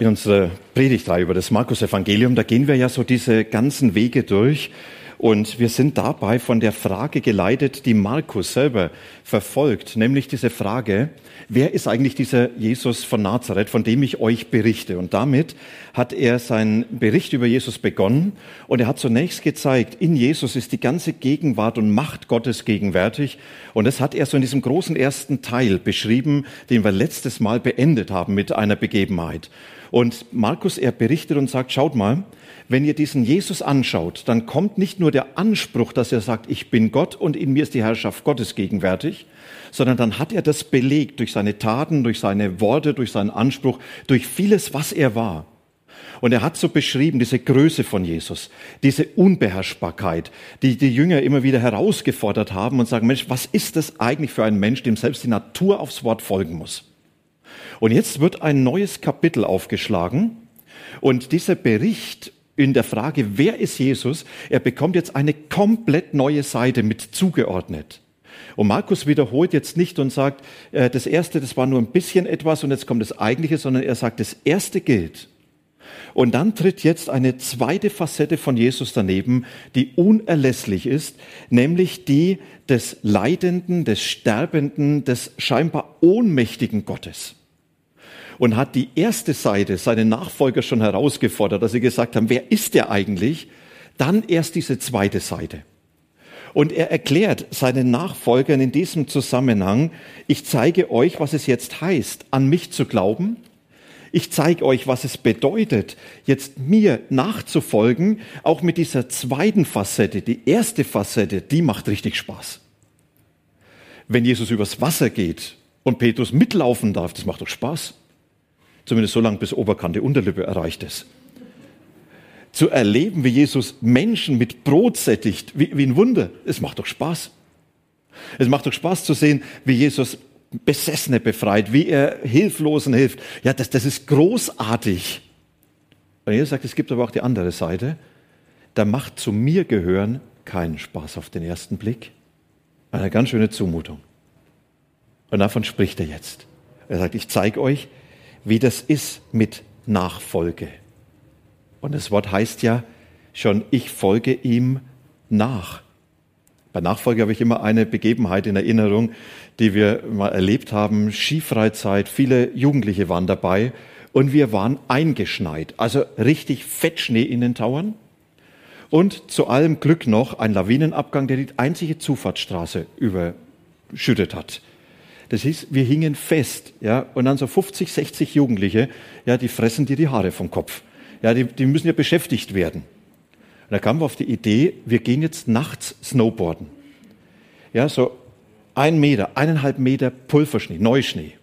In unserer Predigtreihe über das Markus-Evangelium, da gehen wir ja so diese ganzen Wege durch und wir sind dabei von der Frage geleitet, die Markus selber verfolgt, nämlich diese Frage, wer ist eigentlich dieser Jesus von Nazareth, von dem ich euch berichte? Und damit hat er seinen Bericht über Jesus begonnen und er hat zunächst gezeigt, in Jesus ist die ganze Gegenwart und Macht Gottes gegenwärtig. Und das hat er so in diesem großen ersten Teil beschrieben, den wir letztes Mal beendet haben mit einer Begebenheit. Und Markus, er berichtet und sagt, schaut mal, wenn ihr diesen Jesus anschaut, dann kommt nicht nur der Anspruch, dass er sagt, ich bin Gott und in mir ist die Herrschaft Gottes gegenwärtig, sondern dann hat er das belegt durch seine Taten, durch seine Worte, durch seinen Anspruch, durch vieles, was er war. Und er hat so beschrieben, diese Größe von Jesus, diese Unbeherrschbarkeit, die die Jünger immer wieder herausgefordert haben und sagen, Mensch, was ist das eigentlich für ein Mensch, dem selbst die Natur aufs Wort folgen muss? Und jetzt wird ein neues Kapitel aufgeschlagen und dieser Bericht in der Frage, wer ist Jesus, er bekommt jetzt eine komplett neue Seite mit zugeordnet. Und Markus wiederholt jetzt nicht und sagt, äh, das erste, das war nur ein bisschen etwas und jetzt kommt das eigentliche, sondern er sagt, das erste gilt. Und dann tritt jetzt eine zweite Facette von Jesus daneben, die unerlässlich ist, nämlich die des Leidenden, des Sterbenden, des scheinbar ohnmächtigen Gottes und hat die erste Seite seine Nachfolger schon herausgefordert, dass sie gesagt haben, wer ist der eigentlich? Dann erst diese zweite Seite. Und er erklärt seinen Nachfolgern in diesem Zusammenhang, ich zeige euch, was es jetzt heißt, an mich zu glauben. Ich zeige euch, was es bedeutet, jetzt mir nachzufolgen, auch mit dieser zweiten Facette. Die erste Facette, die macht richtig Spaß. Wenn Jesus übers Wasser geht und Petrus mitlaufen darf, das macht doch Spaß. Zumindest so lange, bis Oberkante Unterlippe erreicht ist. Zu erleben, wie Jesus Menschen mit Brot sättigt, wie, wie ein Wunder, es macht doch Spaß. Es macht doch Spaß zu sehen, wie Jesus Besessene befreit, wie er Hilflosen hilft. Ja, das, das ist großartig. Und Jesus sagt, es gibt aber auch die andere Seite. Da macht zu mir gehören keinen Spaß auf den ersten Blick. Eine ganz schöne Zumutung. Und davon spricht er jetzt. Er sagt, ich zeige euch, wie das ist mit Nachfolge. Und das Wort heißt ja schon, ich folge ihm nach. Bei Nachfolge habe ich immer eine Begebenheit in Erinnerung, die wir mal erlebt haben. Skifreizeit, viele Jugendliche waren dabei und wir waren eingeschneit, also richtig Fettschnee in den Tauern. Und zu allem Glück noch ein Lawinenabgang, der die einzige Zufahrtsstraße überschüttet hat. Das hieß, wir hingen fest, ja, und dann so 50, 60 Jugendliche, ja, die fressen dir die Haare vom Kopf. Ja, die, die müssen ja beschäftigt werden. Und da kamen wir auf die Idee, wir gehen jetzt nachts Snowboarden. Ja, so ein Meter, eineinhalb Meter Pulverschnee, Neuschnee.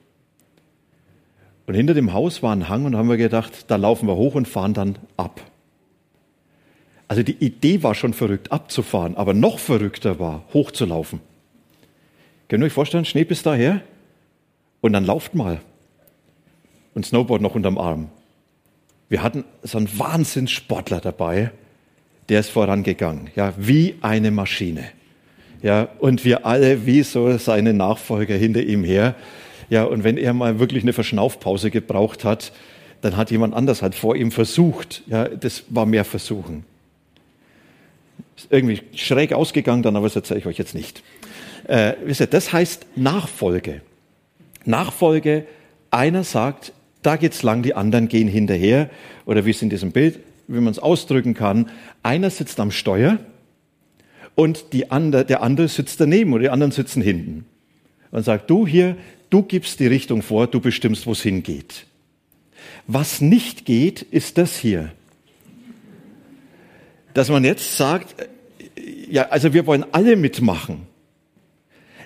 Und hinter dem Haus war ein Hang und haben wir gedacht, da laufen wir hoch und fahren dann ab. Also die Idee war schon verrückt, abzufahren, aber noch verrückter war, hochzulaufen. Könnt ihr euch vorstellen, Schnee bis daher? Und dann lauft mal. Und Snowboard noch unterm Arm. Wir hatten so einen Wahnsinnssportler dabei, der ist vorangegangen, ja, wie eine Maschine. Ja, und wir alle wie so seine Nachfolger hinter ihm her. Ja, und wenn er mal wirklich eine Verschnaufpause gebraucht hat, dann hat jemand anders halt vor ihm versucht. Ja, das war mehr Versuchen. Ist irgendwie schräg ausgegangen, dann aber das erzähle ich euch jetzt nicht. Äh, wisst ihr, das heißt Nachfolge. Nachfolge, einer sagt, da geht's lang, die anderen gehen hinterher. Oder wie es in diesem Bild, wie man es ausdrücken kann, einer sitzt am Steuer und die andere, der andere sitzt daneben oder die anderen sitzen hinten. Und sagt, du hier, du gibst die Richtung vor, du bestimmst, wo es hingeht. Was nicht geht, ist das hier. Dass man jetzt sagt, ja, also wir wollen alle mitmachen.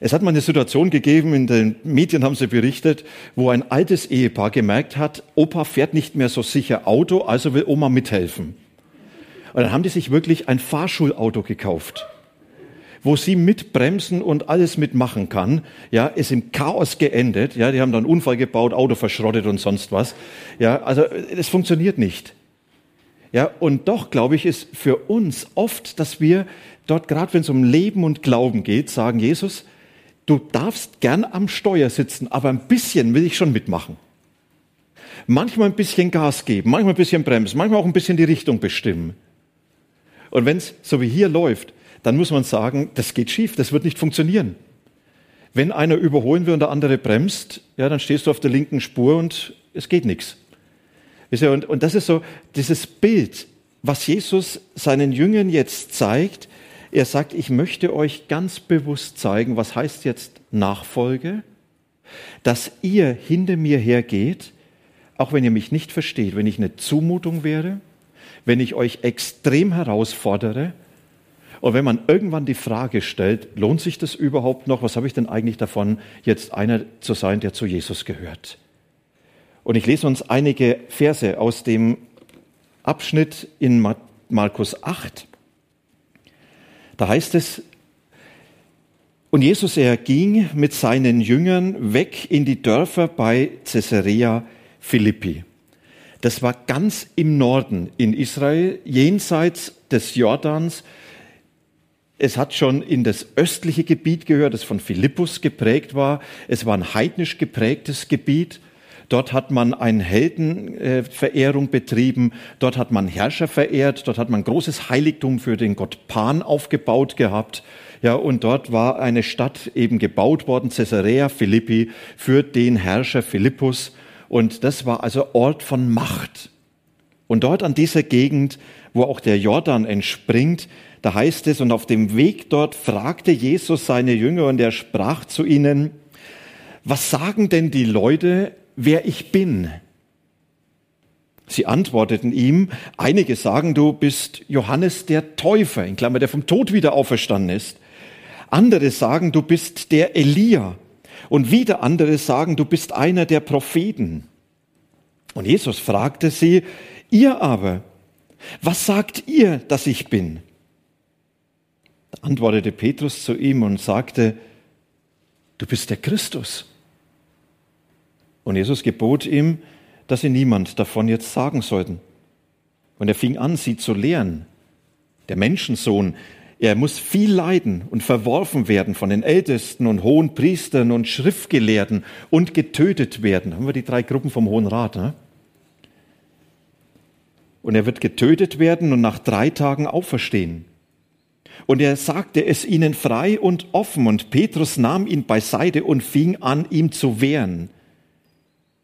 Es hat mal eine Situation gegeben, in den Medien haben sie berichtet, wo ein altes Ehepaar gemerkt hat, Opa fährt nicht mehr so sicher Auto, also will Oma mithelfen. Und dann haben die sich wirklich ein Fahrschulauto gekauft, wo sie mitbremsen und alles mitmachen kann. Ja, ist im Chaos geendet. Ja, die haben dann Unfall gebaut, Auto verschrottet und sonst was. Ja, also es funktioniert nicht. Ja, und doch glaube ich, ist für uns oft, dass wir dort, gerade wenn es um Leben und Glauben geht, sagen, Jesus, du darfst gern am Steuer sitzen, aber ein bisschen will ich schon mitmachen. Manchmal ein bisschen Gas geben, manchmal ein bisschen bremsen, manchmal auch ein bisschen die Richtung bestimmen. Und wenn es so wie hier läuft, dann muss man sagen, das geht schief, das wird nicht funktionieren. Wenn einer überholen will und der andere bremst, ja, dann stehst du auf der linken Spur und es geht nichts. Und, und das ist so dieses Bild, was Jesus seinen Jüngern jetzt zeigt. Er sagt, ich möchte euch ganz bewusst zeigen, was heißt jetzt Nachfolge, dass ihr hinter mir hergeht, auch wenn ihr mich nicht versteht, wenn ich eine Zumutung wäre, wenn ich euch extrem herausfordere und wenn man irgendwann die Frage stellt, lohnt sich das überhaupt noch? Was habe ich denn eigentlich davon, jetzt einer zu sein, der zu Jesus gehört? Und ich lese uns einige Verse aus dem Abschnitt in Markus 8. Da heißt es, und Jesus, er ging mit seinen Jüngern weg in die Dörfer bei Caesarea Philippi. Das war ganz im Norden in Israel, jenseits des Jordans. Es hat schon in das östliche Gebiet gehört, das von Philippus geprägt war. Es war ein heidnisch geprägtes Gebiet. Dort hat man eine Heldenverehrung betrieben. Dort hat man Herrscher verehrt. Dort hat man großes Heiligtum für den Gott Pan aufgebaut gehabt. Ja, und dort war eine Stadt eben gebaut worden, Caesarea Philippi, für den Herrscher Philippus. Und das war also Ort von Macht. Und dort an dieser Gegend, wo auch der Jordan entspringt, da heißt es, und auf dem Weg dort fragte Jesus seine Jünger und er sprach zu ihnen, was sagen denn die Leute, wer ich bin? Sie antworteten ihm, einige sagen, du bist Johannes der Täufer, in Klammer, der vom Tod wieder auferstanden ist. Andere sagen, du bist der Elia und wieder andere sagen, du bist einer der Propheten. Und Jesus fragte sie, ihr aber, was sagt ihr, dass ich bin? Da antwortete Petrus zu ihm und sagte, du bist der Christus. Und Jesus gebot ihm, dass sie niemand davon jetzt sagen sollten. Und er fing an, sie zu lehren. Der Menschensohn er muss viel leiden und verworfen werden von den Ältesten und hohen Priestern und Schriftgelehrten und getötet werden. Haben wir die drei Gruppen vom Hohen Rat. Ne? Und er wird getötet werden und nach drei Tagen auferstehen. Und er sagte es ihnen frei und offen, und Petrus nahm ihn beiseite und fing an, ihm zu wehren.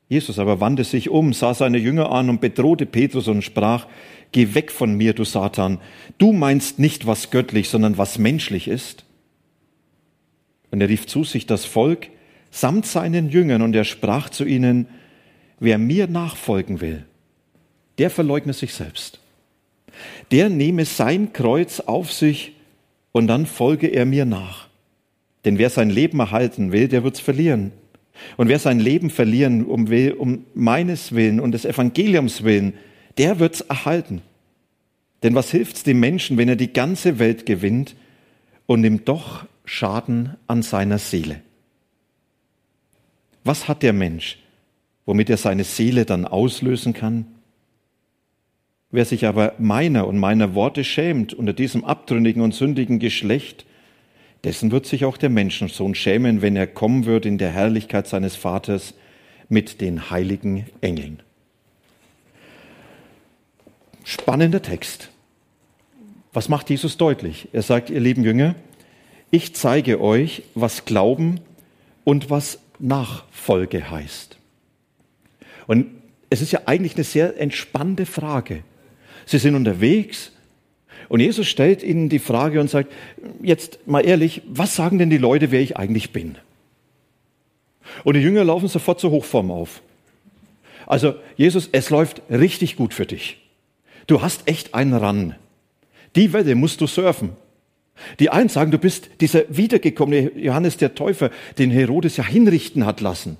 Jesus aber wandte sich um, sah seine Jünger an und bedrohte Petrus und sprach, Geh weg von mir, du Satan. Du meinst nicht, was göttlich, sondern was menschlich ist. Und er rief zu sich das Volk samt seinen Jüngern und er sprach zu ihnen, wer mir nachfolgen will, der verleugne sich selbst. Der nehme sein Kreuz auf sich und dann folge er mir nach. Denn wer sein Leben erhalten will, der wird's verlieren. Und wer sein Leben verlieren um will, um meines Willen und des Evangeliums willen, der wird's erhalten. Denn was hilft's dem Menschen, wenn er die ganze Welt gewinnt und nimmt doch Schaden an seiner Seele? Was hat der Mensch, womit er seine Seele dann auslösen kann? Wer sich aber meiner und meiner Worte schämt unter diesem abtrünnigen und sündigen Geschlecht, dessen wird sich auch der Menschensohn schämen, wenn er kommen wird in der Herrlichkeit seines Vaters mit den heiligen Engeln. Spannender Text. Was macht Jesus deutlich? Er sagt, ihr lieben Jünger, ich zeige euch, was Glauben und was Nachfolge heißt. Und es ist ja eigentlich eine sehr entspannte Frage. Sie sind unterwegs und Jesus stellt ihnen die Frage und sagt, jetzt mal ehrlich, was sagen denn die Leute, wer ich eigentlich bin? Und die Jünger laufen sofort zur Hochform auf. Also Jesus, es läuft richtig gut für dich. Du hast echt einen ran. Die Welle musst du surfen. Die einen sagen, du bist dieser wiedergekommene Johannes der Täufer, den Herodes ja hinrichten hat lassen.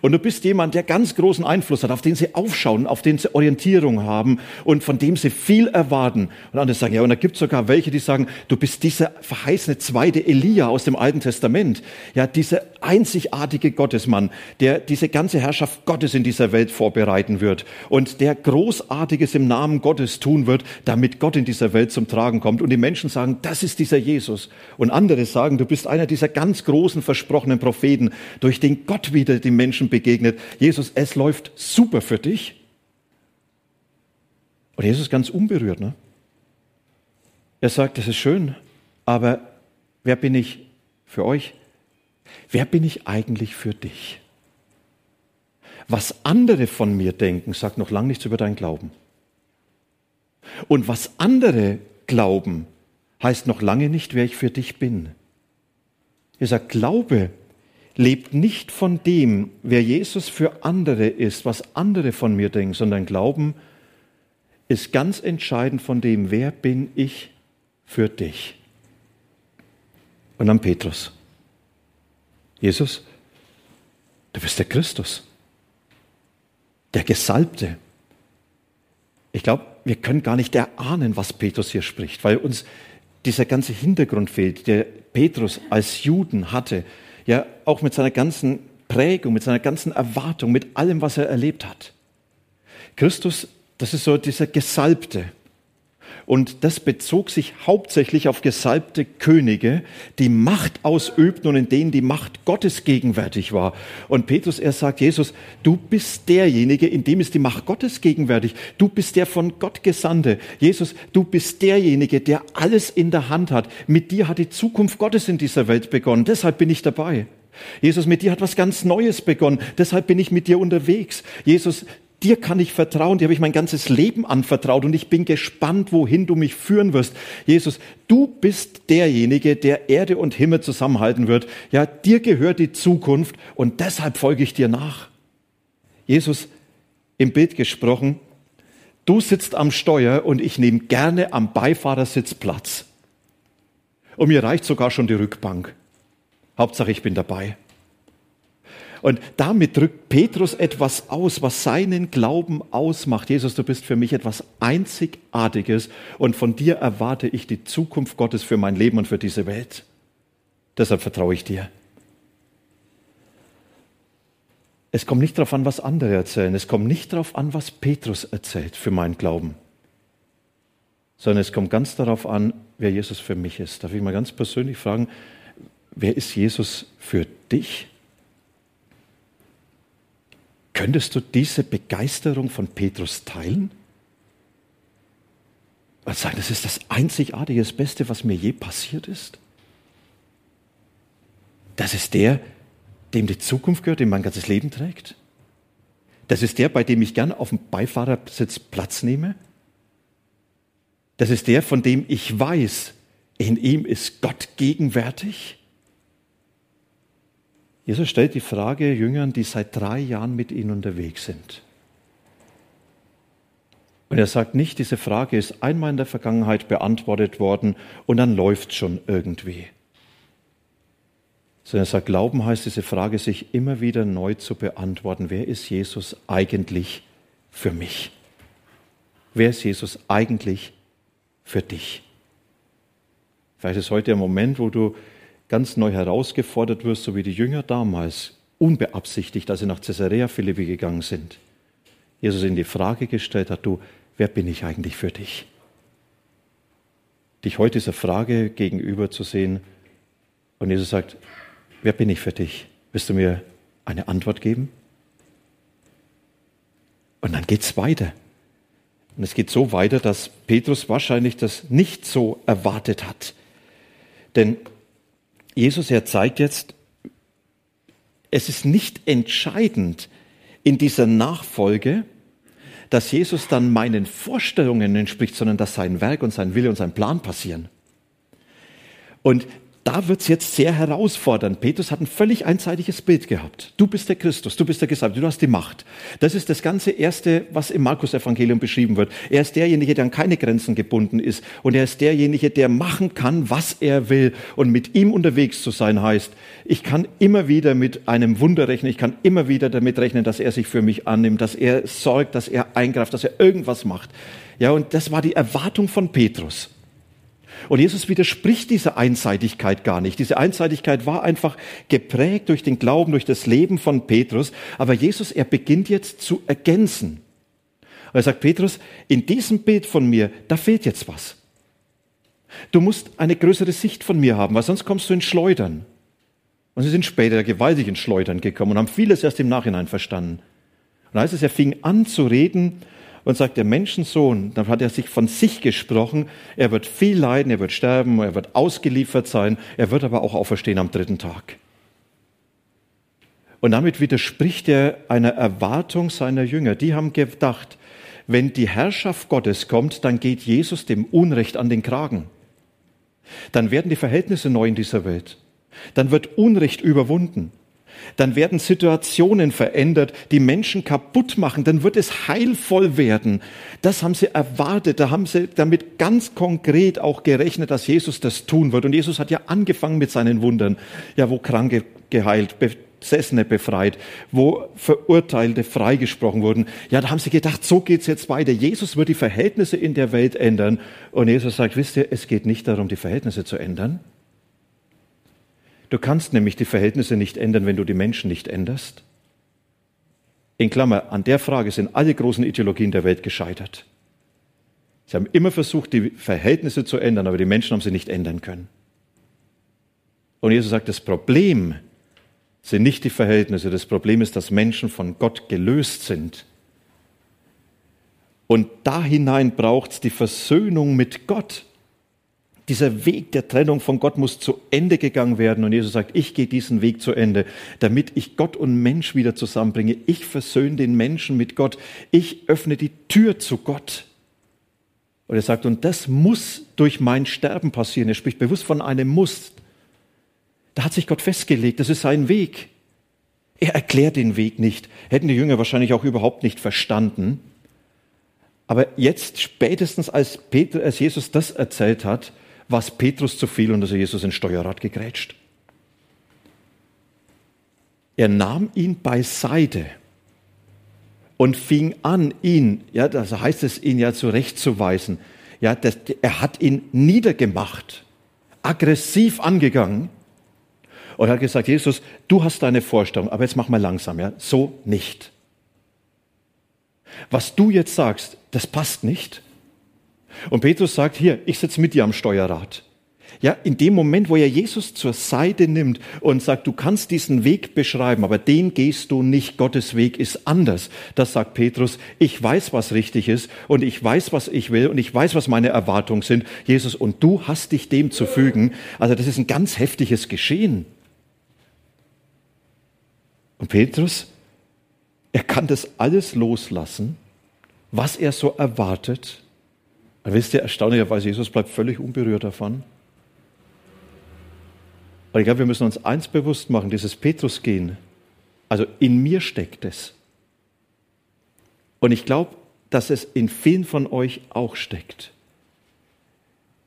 Und du bist jemand, der ganz großen Einfluss hat, auf den sie aufschauen, auf den sie Orientierung haben und von dem sie viel erwarten. Und andere sagen, ja, und da gibt es sogar welche, die sagen, du bist dieser verheißene zweite Elia aus dem Alten Testament. Ja, dieser einzigartige Gottesmann, der diese ganze Herrschaft Gottes in dieser Welt vorbereiten wird und der Großartiges im Namen Gottes tun wird, damit Gott in dieser Welt zum Tragen kommt. Und die Menschen sagen, das ist dieser Jesus. Und andere sagen, du bist einer dieser ganz großen versprochenen Propheten, durch den Gott wieder Menschen Menschen begegnet. Jesus, es läuft super für dich. Und Jesus ist ganz unberührt. Ne? Er sagt, das ist schön, aber wer bin ich für euch? Wer bin ich eigentlich für dich? Was andere von mir denken, sagt noch lange nichts über dein Glauben. Und was andere glauben, heißt noch lange nicht, wer ich für dich bin. Er sagt, Glaube lebt nicht von dem, wer Jesus für andere ist, was andere von mir denken, sondern Glauben ist ganz entscheidend von dem, wer bin ich für dich. Und dann Petrus. Jesus, du bist der Christus, der Gesalbte. Ich glaube, wir können gar nicht erahnen, was Petrus hier spricht, weil uns dieser ganze Hintergrund fehlt, der Petrus als Juden hatte ja auch mit seiner ganzen Prägung, mit seiner ganzen Erwartung, mit allem, was er erlebt hat. Christus, das ist so dieser Gesalbte. Und das bezog sich hauptsächlich auf gesalbte Könige, die Macht ausübten und in denen die Macht Gottes gegenwärtig war. Und Petrus, er sagt, Jesus, du bist derjenige, in dem ist die Macht Gottes gegenwärtig. Du bist der von Gott Gesandte. Jesus, du bist derjenige, der alles in der Hand hat. Mit dir hat die Zukunft Gottes in dieser Welt begonnen. Deshalb bin ich dabei. Jesus, mit dir hat was ganz Neues begonnen. Deshalb bin ich mit dir unterwegs. Jesus, Dir kann ich vertrauen, dir habe ich mein ganzes Leben anvertraut und ich bin gespannt, wohin du mich führen wirst. Jesus, du bist derjenige, der Erde und Himmel zusammenhalten wird. Ja, dir gehört die Zukunft und deshalb folge ich dir nach. Jesus, im Bild gesprochen, du sitzt am Steuer und ich nehme gerne am Beifahrersitz Platz. Und mir reicht sogar schon die Rückbank. Hauptsache, ich bin dabei. Und damit drückt Petrus etwas aus, was seinen Glauben ausmacht. Jesus, du bist für mich etwas Einzigartiges und von dir erwarte ich die Zukunft Gottes für mein Leben und für diese Welt. Deshalb vertraue ich dir. Es kommt nicht darauf an, was andere erzählen. Es kommt nicht darauf an, was Petrus erzählt für meinen Glauben. Sondern es kommt ganz darauf an, wer Jesus für mich ist. Darf ich mal ganz persönlich fragen, wer ist Jesus für dich? Könntest du diese Begeisterung von Petrus teilen? Und sagen, das ist das einzigartige, das Beste, was mir je passiert ist? Das ist der, dem die Zukunft gehört, dem mein ganzes Leben trägt? Das ist der, bei dem ich gern auf dem Beifahrersitz Platz nehme? Das ist der, von dem ich weiß, in ihm ist Gott gegenwärtig? Jesus stellt die Frage Jüngern, die seit drei Jahren mit ihnen unterwegs sind. Und er sagt nicht, diese Frage ist einmal in der Vergangenheit beantwortet worden und dann läuft schon irgendwie. Sondern er sagt, Glauben heißt, diese Frage sich immer wieder neu zu beantworten. Wer ist Jesus eigentlich für mich? Wer ist Jesus eigentlich für dich? Vielleicht ist heute der Moment, wo du ganz neu herausgefordert wirst, so wie die Jünger damals, unbeabsichtigt, als sie nach Caesarea Philippi gegangen sind. Jesus in die Frage gestellt hat, du, wer bin ich eigentlich für dich? Dich heute dieser Frage gegenüber zu sehen und Jesus sagt, wer bin ich für dich? Wirst du mir eine Antwort geben? Und dann geht es weiter. Und es geht so weiter, dass Petrus wahrscheinlich das nicht so erwartet hat. Denn Jesus, er zeigt jetzt, es ist nicht entscheidend in dieser Nachfolge, dass Jesus dann meinen Vorstellungen entspricht, sondern dass sein Werk und sein Wille und sein Plan passieren. Und da wird's jetzt sehr herausfordernd. Petrus hat ein völlig einseitiges Bild gehabt. Du bist der Christus, du bist der Gesalbte, du hast die Macht. Das ist das ganze Erste, was im Markus-Evangelium beschrieben wird. Er ist derjenige, der an keine Grenzen gebunden ist. Und er ist derjenige, der machen kann, was er will. Und mit ihm unterwegs zu sein heißt, ich kann immer wieder mit einem Wunder rechnen. Ich kann immer wieder damit rechnen, dass er sich für mich annimmt, dass er sorgt, dass er eingreift, dass er irgendwas macht. Ja, und das war die Erwartung von Petrus. Und Jesus widerspricht dieser Einseitigkeit gar nicht. Diese Einseitigkeit war einfach geprägt durch den Glauben, durch das Leben von Petrus. Aber Jesus, er beginnt jetzt zu ergänzen. er sagt, Petrus, in diesem Bild von mir, da fehlt jetzt was. Du musst eine größere Sicht von mir haben, weil sonst kommst du in Schleudern. Und sie sind später gewaltig in Schleudern gekommen und haben vieles erst im Nachhinein verstanden. Und da heißt es, er fing an zu reden und sagt, der Menschensohn, dann hat er sich von sich gesprochen, er wird viel leiden, er wird sterben, er wird ausgeliefert sein, er wird aber auch auferstehen am dritten Tag. Und damit widerspricht er einer Erwartung seiner Jünger. Die haben gedacht, wenn die Herrschaft Gottes kommt, dann geht Jesus dem Unrecht an den Kragen. Dann werden die Verhältnisse neu in dieser Welt. Dann wird Unrecht überwunden dann werden Situationen verändert, die Menschen kaputt machen, dann wird es heilvoll werden. Das haben sie erwartet, da haben sie damit ganz konkret auch gerechnet, dass Jesus das tun wird. Und Jesus hat ja angefangen mit seinen Wundern, ja, wo Kranke geheilt, Besessene befreit, wo Verurteilte freigesprochen wurden. Ja, da haben sie gedacht, so geht's jetzt weiter. Jesus wird die Verhältnisse in der Welt ändern. Und Jesus sagt, wisst ihr, es geht nicht darum, die Verhältnisse zu ändern. Du kannst nämlich die Verhältnisse nicht ändern, wenn du die Menschen nicht änderst. In Klammer, an der Frage sind alle großen Ideologien der Welt gescheitert. Sie haben immer versucht, die Verhältnisse zu ändern, aber die Menschen haben sie nicht ändern können. Und Jesus sagt, das Problem sind nicht die Verhältnisse, das Problem ist, dass Menschen von Gott gelöst sind. Und da hinein braucht es die Versöhnung mit Gott. Dieser Weg der Trennung von Gott muss zu Ende gegangen werden. Und Jesus sagt, ich gehe diesen Weg zu Ende, damit ich Gott und Mensch wieder zusammenbringe. Ich versöhne den Menschen mit Gott. Ich öffne die Tür zu Gott. Und er sagt, und das muss durch mein Sterben passieren. Er spricht bewusst von einem Muss. Da hat sich Gott festgelegt, das ist sein Weg. Er erklärt den Weg nicht. Hätten die Jünger wahrscheinlich auch überhaupt nicht verstanden. Aber jetzt, spätestens als, Peter, als Jesus das erzählt hat, was Petrus zu viel und also Jesus ins Steuerrad gegrätscht. Er nahm ihn beiseite und fing an, ihn, ja, das heißt es, ihn ja zurechtzuweisen. Ja, das, er hat ihn niedergemacht, aggressiv angegangen und hat gesagt, Jesus, du hast deine Vorstellung, aber jetzt mach mal langsam, ja, so nicht. Was du jetzt sagst, das passt nicht. Und Petrus sagt, hier, ich sitze mit dir am Steuerrad. Ja, in dem Moment, wo er Jesus zur Seite nimmt und sagt, du kannst diesen Weg beschreiben, aber den gehst du nicht. Gottes Weg ist anders. Das sagt Petrus. Ich weiß, was richtig ist und ich weiß, was ich will und ich weiß, was meine Erwartungen sind. Jesus, und du hast dich dem zu fügen. Also das ist ein ganz heftiges Geschehen. Und Petrus, er kann das alles loslassen, was er so erwartet aber wisst ihr, erstaunlicherweise, Jesus bleibt völlig unberührt davon. Aber ich glaube, wir müssen uns eins bewusst machen, dieses Petrus-Gehen, also in mir steckt es. Und ich glaube, dass es in vielen von euch auch steckt.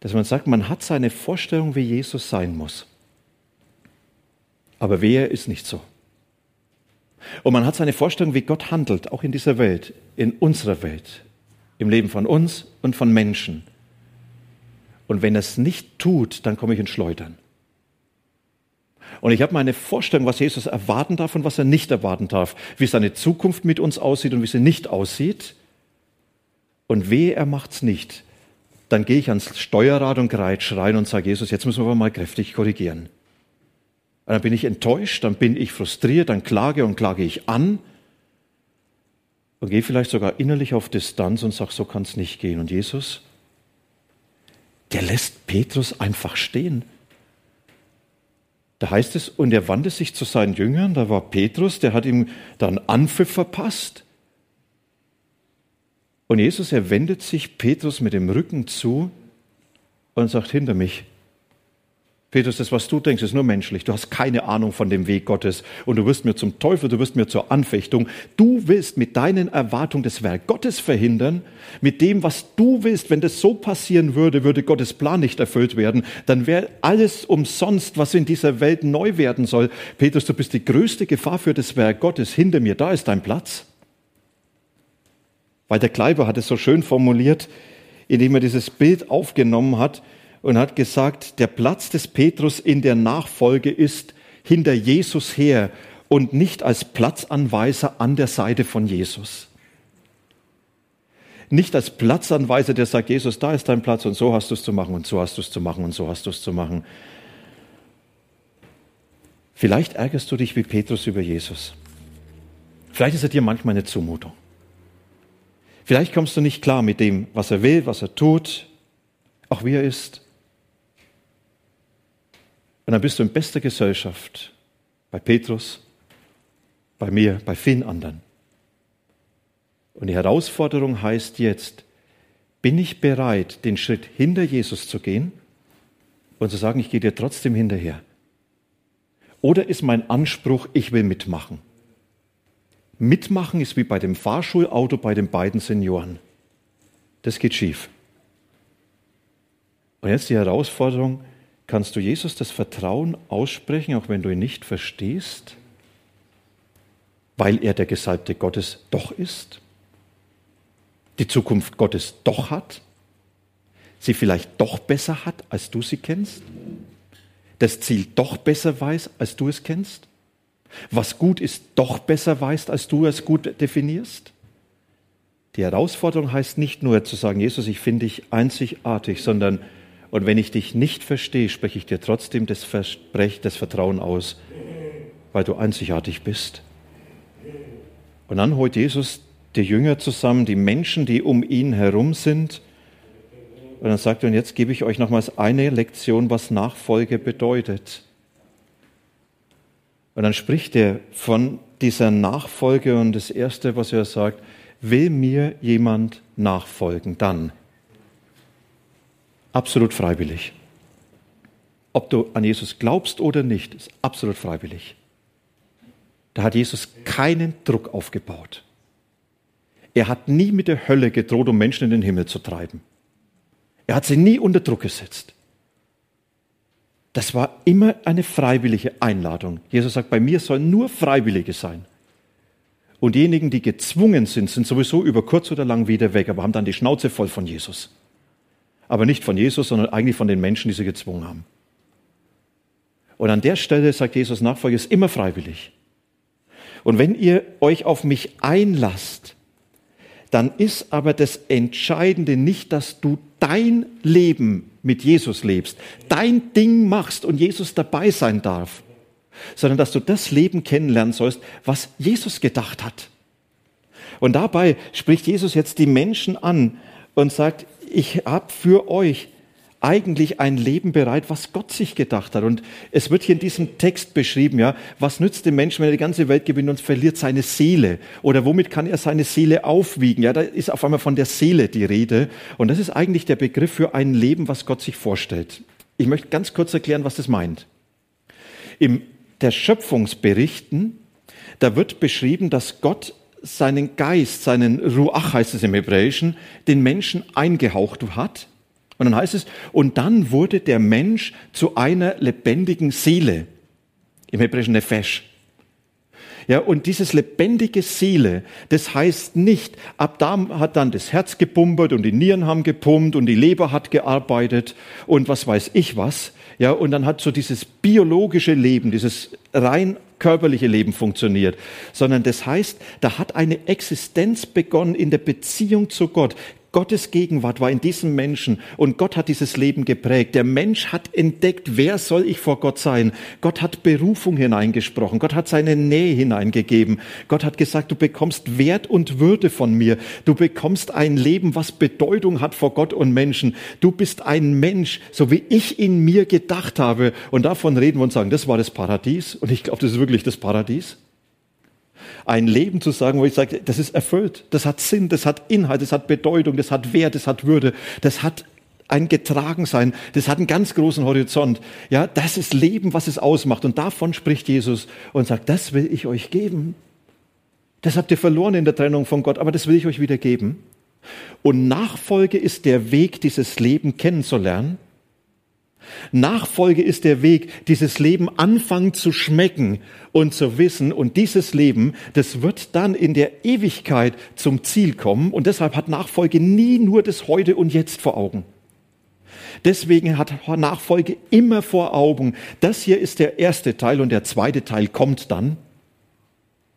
Dass man sagt, man hat seine Vorstellung, wie Jesus sein muss. Aber wer ist nicht so. Und man hat seine Vorstellung, wie Gott handelt, auch in dieser Welt, in unserer Welt im Leben von uns und von Menschen. Und wenn es nicht tut, dann komme ich ins Schleudern. Und ich habe meine Vorstellung, was Jesus erwarten darf und was er nicht erwarten darf, wie seine Zukunft mit uns aussieht und wie sie nicht aussieht. Und wehe, er macht's nicht. Dann gehe ich ans Steuerrad und greitsch rein und sage, Jesus, jetzt müssen wir mal kräftig korrigieren. Und dann bin ich enttäuscht, dann bin ich frustriert, dann klage und klage ich an und gehe vielleicht sogar innerlich auf Distanz und sage, so kann es nicht gehen. Und Jesus, der lässt Petrus einfach stehen. Da heißt es, und er wandte sich zu seinen Jüngern, da war Petrus, der hat ihm dann Anpfiff verpasst. Und Jesus, er wendet sich Petrus mit dem Rücken zu und sagt hinter mich. Petrus, das, was du denkst, ist nur menschlich. Du hast keine Ahnung von dem Weg Gottes und du wirst mir zum Teufel, du wirst mir zur Anfechtung. Du willst mit deinen Erwartungen das Werk Gottes verhindern, mit dem, was du willst. Wenn das so passieren würde, würde Gottes Plan nicht erfüllt werden, dann wäre alles umsonst, was in dieser Welt neu werden soll. Petrus, du bist die größte Gefahr für das Werk Gottes. Hinter mir, da ist dein Platz. Weil der Kleiber hat es so schön formuliert, indem er dieses Bild aufgenommen hat, und hat gesagt, der Platz des Petrus in der Nachfolge ist hinter Jesus her und nicht als Platzanweiser an der Seite von Jesus. Nicht als Platzanweiser, der sagt, Jesus, da ist dein Platz und so hast du es zu machen und so hast du es zu machen und so hast du es zu machen. Vielleicht ärgerst du dich wie Petrus über Jesus. Vielleicht ist er dir manchmal eine Zumutung. Vielleicht kommst du nicht klar mit dem, was er will, was er tut, auch wie er ist. Und dann bist du in bester Gesellschaft bei Petrus, bei mir, bei vielen anderen. Und die Herausforderung heißt jetzt, bin ich bereit, den Schritt hinter Jesus zu gehen und zu sagen, ich gehe dir trotzdem hinterher? Oder ist mein Anspruch, ich will mitmachen? Mitmachen ist wie bei dem Fahrschulauto bei den beiden Senioren. Das geht schief. Und jetzt die Herausforderung, Kannst du Jesus das Vertrauen aussprechen, auch wenn du ihn nicht verstehst? Weil er der Gesalbte Gottes doch ist? Die Zukunft Gottes doch hat? Sie vielleicht doch besser hat, als du sie kennst? Das Ziel doch besser weiß, als du es kennst? Was gut ist, doch besser weißt, als du es gut definierst? Die Herausforderung heißt nicht nur zu sagen, Jesus, ich finde dich einzigartig, sondern und wenn ich dich nicht verstehe, spreche ich dir trotzdem das, Versprech, das Vertrauen aus, weil du einzigartig bist. Und dann holt Jesus die Jünger zusammen, die Menschen, die um ihn herum sind. Und dann sagt er, und jetzt gebe ich euch nochmals eine Lektion, was Nachfolge bedeutet. Und dann spricht er von dieser Nachfolge und das Erste, was er sagt, will mir jemand nachfolgen, dann absolut freiwillig. Ob du an Jesus glaubst oder nicht, ist absolut freiwillig. Da hat Jesus keinen Druck aufgebaut. Er hat nie mit der Hölle gedroht, um Menschen in den Himmel zu treiben. Er hat sie nie unter Druck gesetzt. Das war immer eine freiwillige Einladung. Jesus sagt, bei mir sollen nur Freiwillige sein. Und diejenigen, die gezwungen sind, sind sowieso über kurz oder lang wieder weg, aber haben dann die Schnauze voll von Jesus aber nicht von Jesus, sondern eigentlich von den Menschen, die sie gezwungen haben. Und an der Stelle sagt Jesus, Nachfolge ist immer freiwillig. Und wenn ihr euch auf mich einlasst, dann ist aber das Entscheidende nicht, dass du dein Leben mit Jesus lebst, dein Ding machst und Jesus dabei sein darf, sondern dass du das Leben kennenlernen sollst, was Jesus gedacht hat. Und dabei spricht Jesus jetzt die Menschen an und sagt, ich habe für euch eigentlich ein Leben bereit, was Gott sich gedacht hat. Und es wird hier in diesem Text beschrieben, ja, was nützt dem Menschen, wenn er die ganze Welt gewinnt und verliert seine Seele? Oder womit kann er seine Seele aufwiegen? Ja, da ist auf einmal von der Seele die Rede. Und das ist eigentlich der Begriff für ein Leben, was Gott sich vorstellt. Ich möchte ganz kurz erklären, was das meint. Im der Schöpfungsberichten, da wird beschrieben, dass Gott seinen Geist, seinen Ruach heißt es im Hebräischen, den Menschen eingehaucht hat. Und dann heißt es, und dann wurde der Mensch zu einer lebendigen Seele. Im Hebräischen Nefesh. Ja, und dieses lebendige Seele, das heißt nicht, ab da hat dann das Herz gepumpert und die Nieren haben gepumpt und die Leber hat gearbeitet und was weiß ich was. Ja, und dann hat so dieses biologische Leben, dieses rein körperliche Leben funktioniert, sondern das heißt, da hat eine Existenz begonnen in der Beziehung zu Gott. Gottes Gegenwart war in diesem Menschen und Gott hat dieses Leben geprägt. Der Mensch hat entdeckt, wer soll ich vor Gott sein? Gott hat Berufung hineingesprochen. Gott hat seine Nähe hineingegeben. Gott hat gesagt, du bekommst Wert und Würde von mir. Du bekommst ein Leben, was Bedeutung hat vor Gott und Menschen. Du bist ein Mensch, so wie ich in mir gedacht habe. Und davon reden wir und sagen, das war das Paradies. Und ich glaube, das ist wirklich das Paradies ein Leben zu sagen, wo ich sage, das ist erfüllt, das hat Sinn, das hat Inhalt, das hat Bedeutung, das hat Wert, das hat Würde, das hat ein Getragensein, das hat einen ganz großen Horizont. Ja, das ist Leben, was es ausmacht. Und davon spricht Jesus und sagt, das will ich euch geben. Das habt ihr verloren in der Trennung von Gott, aber das will ich euch wieder geben. Und Nachfolge ist der Weg, dieses Leben kennenzulernen. Nachfolge ist der Weg, dieses Leben anfangen zu schmecken und zu wissen. Und dieses Leben, das wird dann in der Ewigkeit zum Ziel kommen. Und deshalb hat Nachfolge nie nur das Heute und Jetzt vor Augen. Deswegen hat Nachfolge immer vor Augen. Das hier ist der erste Teil und der zweite Teil kommt dann.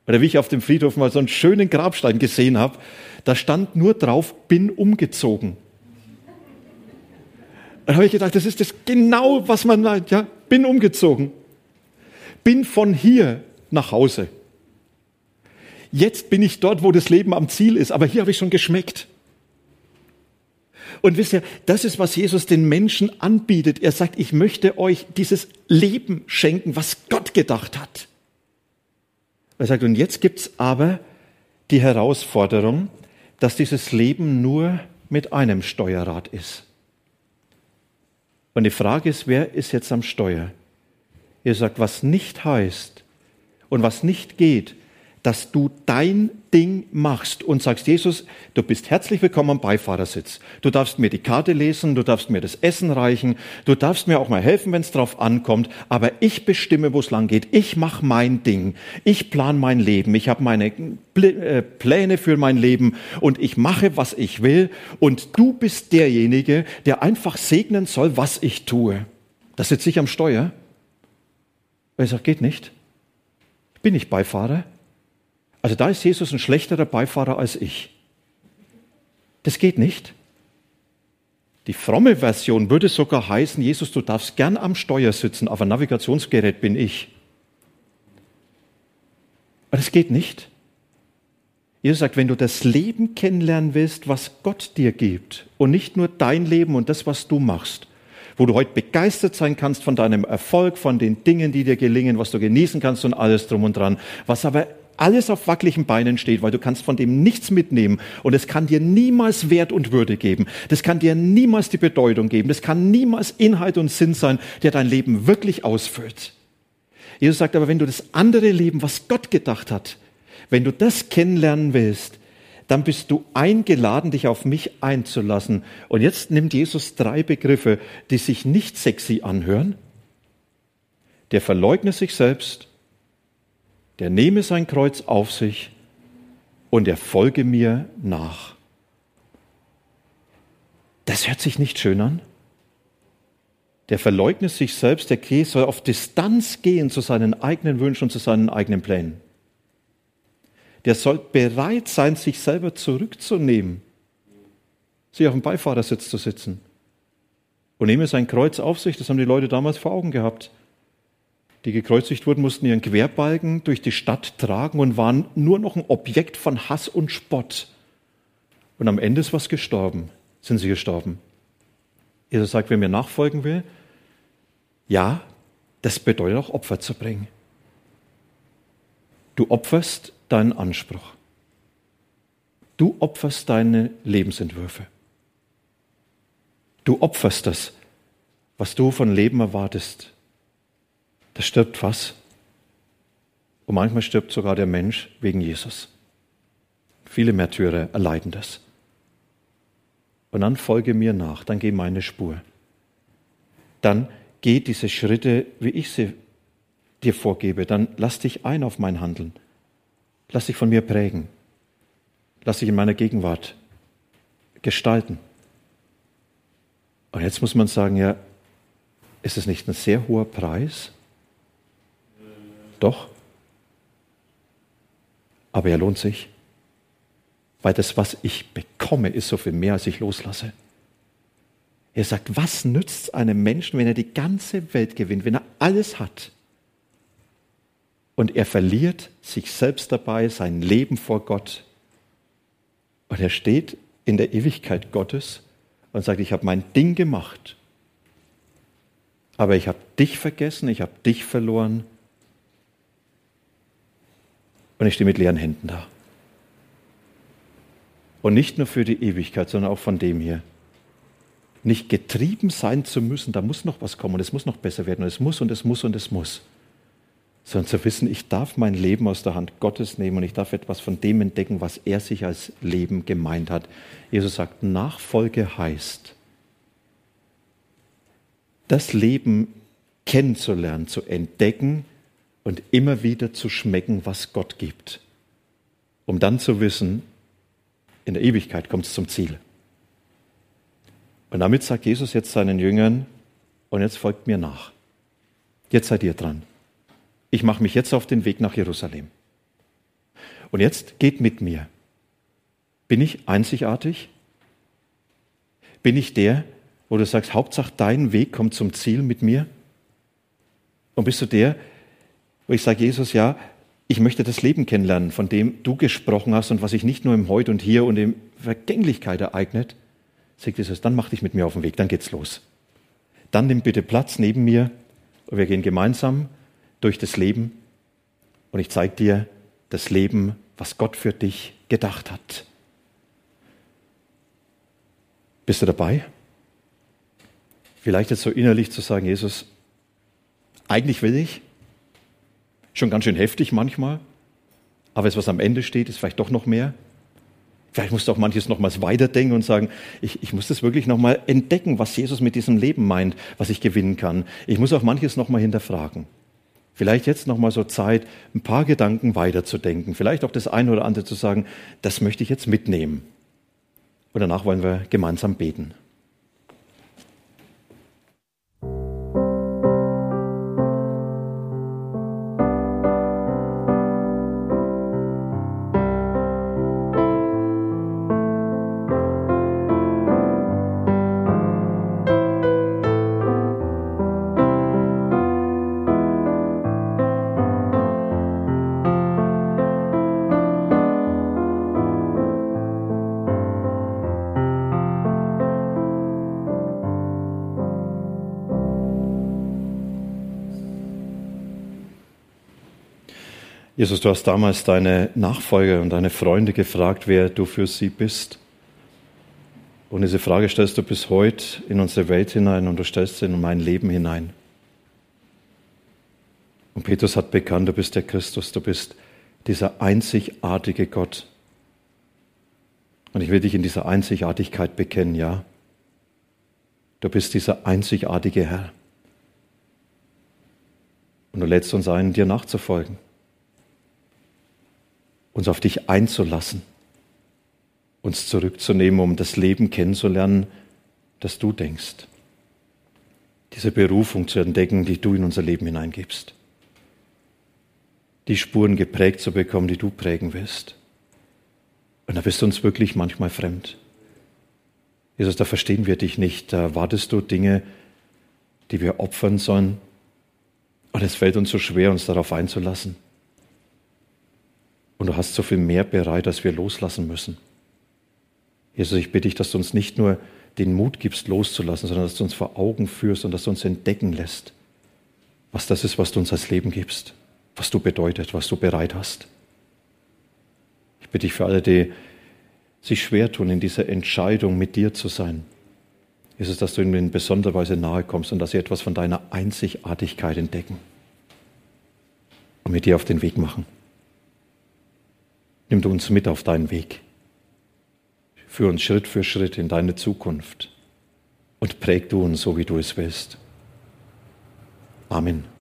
Oder wie ich auf dem Friedhof mal so einen schönen Grabstein gesehen habe, da stand nur drauf, bin umgezogen. Da habe ich gedacht, das ist das genau, was man meint, ja, bin umgezogen. Bin von hier nach Hause. Jetzt bin ich dort, wo das Leben am Ziel ist, aber hier habe ich schon geschmeckt. Und wisst ihr, das ist, was Jesus den Menschen anbietet. Er sagt, ich möchte euch dieses Leben schenken, was Gott gedacht hat. Er sagt, und jetzt gibt's aber die Herausforderung, dass dieses Leben nur mit einem Steuerrad ist. Und die Frage ist, wer ist jetzt am Steuer? Er sagt, was nicht heißt und was nicht geht, dass du dein Ding machst und sagst, Jesus, du bist herzlich willkommen am Beifahrersitz. Du darfst mir die Karte lesen, du darfst mir das Essen reichen, du darfst mir auch mal helfen, wenn es drauf ankommt, aber ich bestimme, wo es lang geht. Ich mache mein Ding. Ich plan mein Leben. Ich habe meine äh, Pläne für mein Leben und ich mache, was ich will und du bist derjenige, der einfach segnen soll, was ich tue. Das sitze ich am Steuer. Und ich sage, geht nicht. Ich bin nicht Beifahrer. Also da ist Jesus ein schlechterer Beifahrer als ich. Das geht nicht. Die fromme Version würde sogar heißen, Jesus, du darfst gern am Steuer sitzen, aber Navigationsgerät bin ich. Aber das geht nicht. Jesus sagt, wenn du das Leben kennenlernen willst, was Gott dir gibt und nicht nur dein Leben und das, was du machst, wo du heute begeistert sein kannst von deinem Erfolg, von den Dingen, die dir gelingen, was du genießen kannst und alles drum und dran, was aber alles auf wackeligen Beinen steht, weil du kannst von dem nichts mitnehmen und es kann dir niemals Wert und Würde geben. Das kann dir niemals die Bedeutung geben. Das kann niemals Inhalt und Sinn sein, der dein Leben wirklich ausfüllt. Jesus sagt aber, wenn du das andere Leben, was Gott gedacht hat, wenn du das kennenlernen willst, dann bist du eingeladen, dich auf mich einzulassen. Und jetzt nimmt Jesus drei Begriffe, die sich nicht sexy anhören. Der verleugne sich selbst, der nehme sein Kreuz auf sich und er folge mir nach. Das hört sich nicht schön an. Der verleugnet sich selbst, der Käse soll auf Distanz gehen zu seinen eigenen Wünschen und zu seinen eigenen Plänen. Der soll bereit sein, sich selber zurückzunehmen, sich auf dem Beifahrersitz zu sitzen. Und nehme sein Kreuz auf sich, das haben die Leute damals vor Augen gehabt die gekreuzigt wurden, mussten ihren Querbalken durch die Stadt tragen und waren nur noch ein Objekt von Hass und Spott. Und am Ende ist was gestorben, sind sie gestorben. Jesus sagt, wer mir nachfolgen will, ja, das bedeutet auch Opfer zu bringen. Du opferst deinen Anspruch. Du opferst deine Lebensentwürfe. Du opferst das, was du von Leben erwartest. Da stirbt was. Und manchmal stirbt sogar der Mensch wegen Jesus. Viele Märtyrer erleiden das. Und dann folge mir nach, dann geh meine Spur. Dann geh diese Schritte, wie ich sie dir vorgebe. Dann lass dich ein auf mein Handeln. Lass dich von mir prägen. Lass dich in meiner Gegenwart gestalten. Und jetzt muss man sagen, ja, ist es nicht ein sehr hoher Preis? Doch. Aber er lohnt sich, weil das, was ich bekomme, ist so viel mehr, als ich loslasse. Er sagt, was nützt einem Menschen, wenn er die ganze Welt gewinnt, wenn er alles hat? Und er verliert sich selbst dabei, sein Leben vor Gott. Und er steht in der Ewigkeit Gottes und sagt, ich habe mein Ding gemacht, aber ich habe dich vergessen, ich habe dich verloren und ich stehe mit leeren Händen da. Und nicht nur für die Ewigkeit, sondern auch von dem hier. nicht getrieben sein zu müssen, da muss noch was kommen und es muss noch besser werden und es muss und es muss und es muss, sondern zu wissen, ich darf mein Leben aus der Hand Gottes nehmen und ich darf etwas von dem entdecken, was er sich als Leben gemeint hat. Jesus sagt, Nachfolge heißt, das Leben kennenzulernen, zu entdecken und immer wieder zu schmecken, was Gott gibt, um dann zu wissen, in der Ewigkeit kommt es zum Ziel. Und damit sagt Jesus jetzt seinen Jüngern, und jetzt folgt mir nach. Jetzt seid ihr dran. Ich mache mich jetzt auf den Weg nach Jerusalem. Und jetzt geht mit mir. Bin ich einzigartig? Bin ich der, wo du sagst, Hauptsache dein Weg kommt zum Ziel mit mir? Und bist du der, wo ich sage, Jesus, ja, ich möchte das Leben kennenlernen, von dem du gesprochen hast und was sich nicht nur im Heute und Hier und in Vergänglichkeit ereignet, sagt Jesus, dann mach dich mit mir auf den Weg, dann geht's los. Dann nimm bitte Platz neben mir und wir gehen gemeinsam durch das Leben und ich zeige dir das Leben, was Gott für dich gedacht hat. Bist du dabei? Vielleicht jetzt so innerlich zu sagen, Jesus, eigentlich will ich, schon ganz schön heftig manchmal, aber es, was am Ende steht, ist vielleicht doch noch mehr. Vielleicht musst du auch manches nochmals weiterdenken und sagen, ich, ich muss das wirklich nochmal entdecken, was Jesus mit diesem Leben meint, was ich gewinnen kann. Ich muss auch manches nochmal hinterfragen. Vielleicht jetzt nochmal so Zeit, ein paar Gedanken weiterzudenken. Vielleicht auch das eine oder andere zu sagen, das möchte ich jetzt mitnehmen. Und danach wollen wir gemeinsam beten. Jesus, du hast damals deine Nachfolger und deine Freunde gefragt, wer du für sie bist. Und diese Frage stellst du bis heute in unsere Welt hinein und du stellst sie in mein Leben hinein. Und Petrus hat bekannt, du bist der Christus, du bist dieser einzigartige Gott. Und ich will dich in dieser Einzigartigkeit bekennen, ja. Du bist dieser einzigartige Herr. Und du lädst uns ein, dir nachzufolgen uns auf dich einzulassen, uns zurückzunehmen, um das Leben kennenzulernen, das du denkst. Diese Berufung zu entdecken, die du in unser Leben hineingibst. Die Spuren geprägt zu bekommen, die du prägen wirst. Und da bist du uns wirklich manchmal fremd. Jesus, da verstehen wir dich nicht. Da wartest du Dinge, die wir opfern sollen. Und es fällt uns so schwer, uns darauf einzulassen. Und du hast so viel mehr bereit, als wir loslassen müssen. Jesus, ich bitte dich, dass du uns nicht nur den Mut gibst, loszulassen, sondern dass du uns vor Augen führst und dass du uns entdecken lässt, was das ist, was du uns als Leben gibst, was du bedeutet, was du bereit hast. Ich bitte dich für alle, die sich schwer tun, in dieser Entscheidung mit dir zu sein. Jesus, dass du ihnen in besonderer Weise nahe kommst und dass sie etwas von deiner Einzigartigkeit entdecken und mit dir auf den Weg machen. Nimm du uns mit auf deinen Weg. Führ uns Schritt für Schritt in deine Zukunft und präg du uns so, wie du es willst. Amen.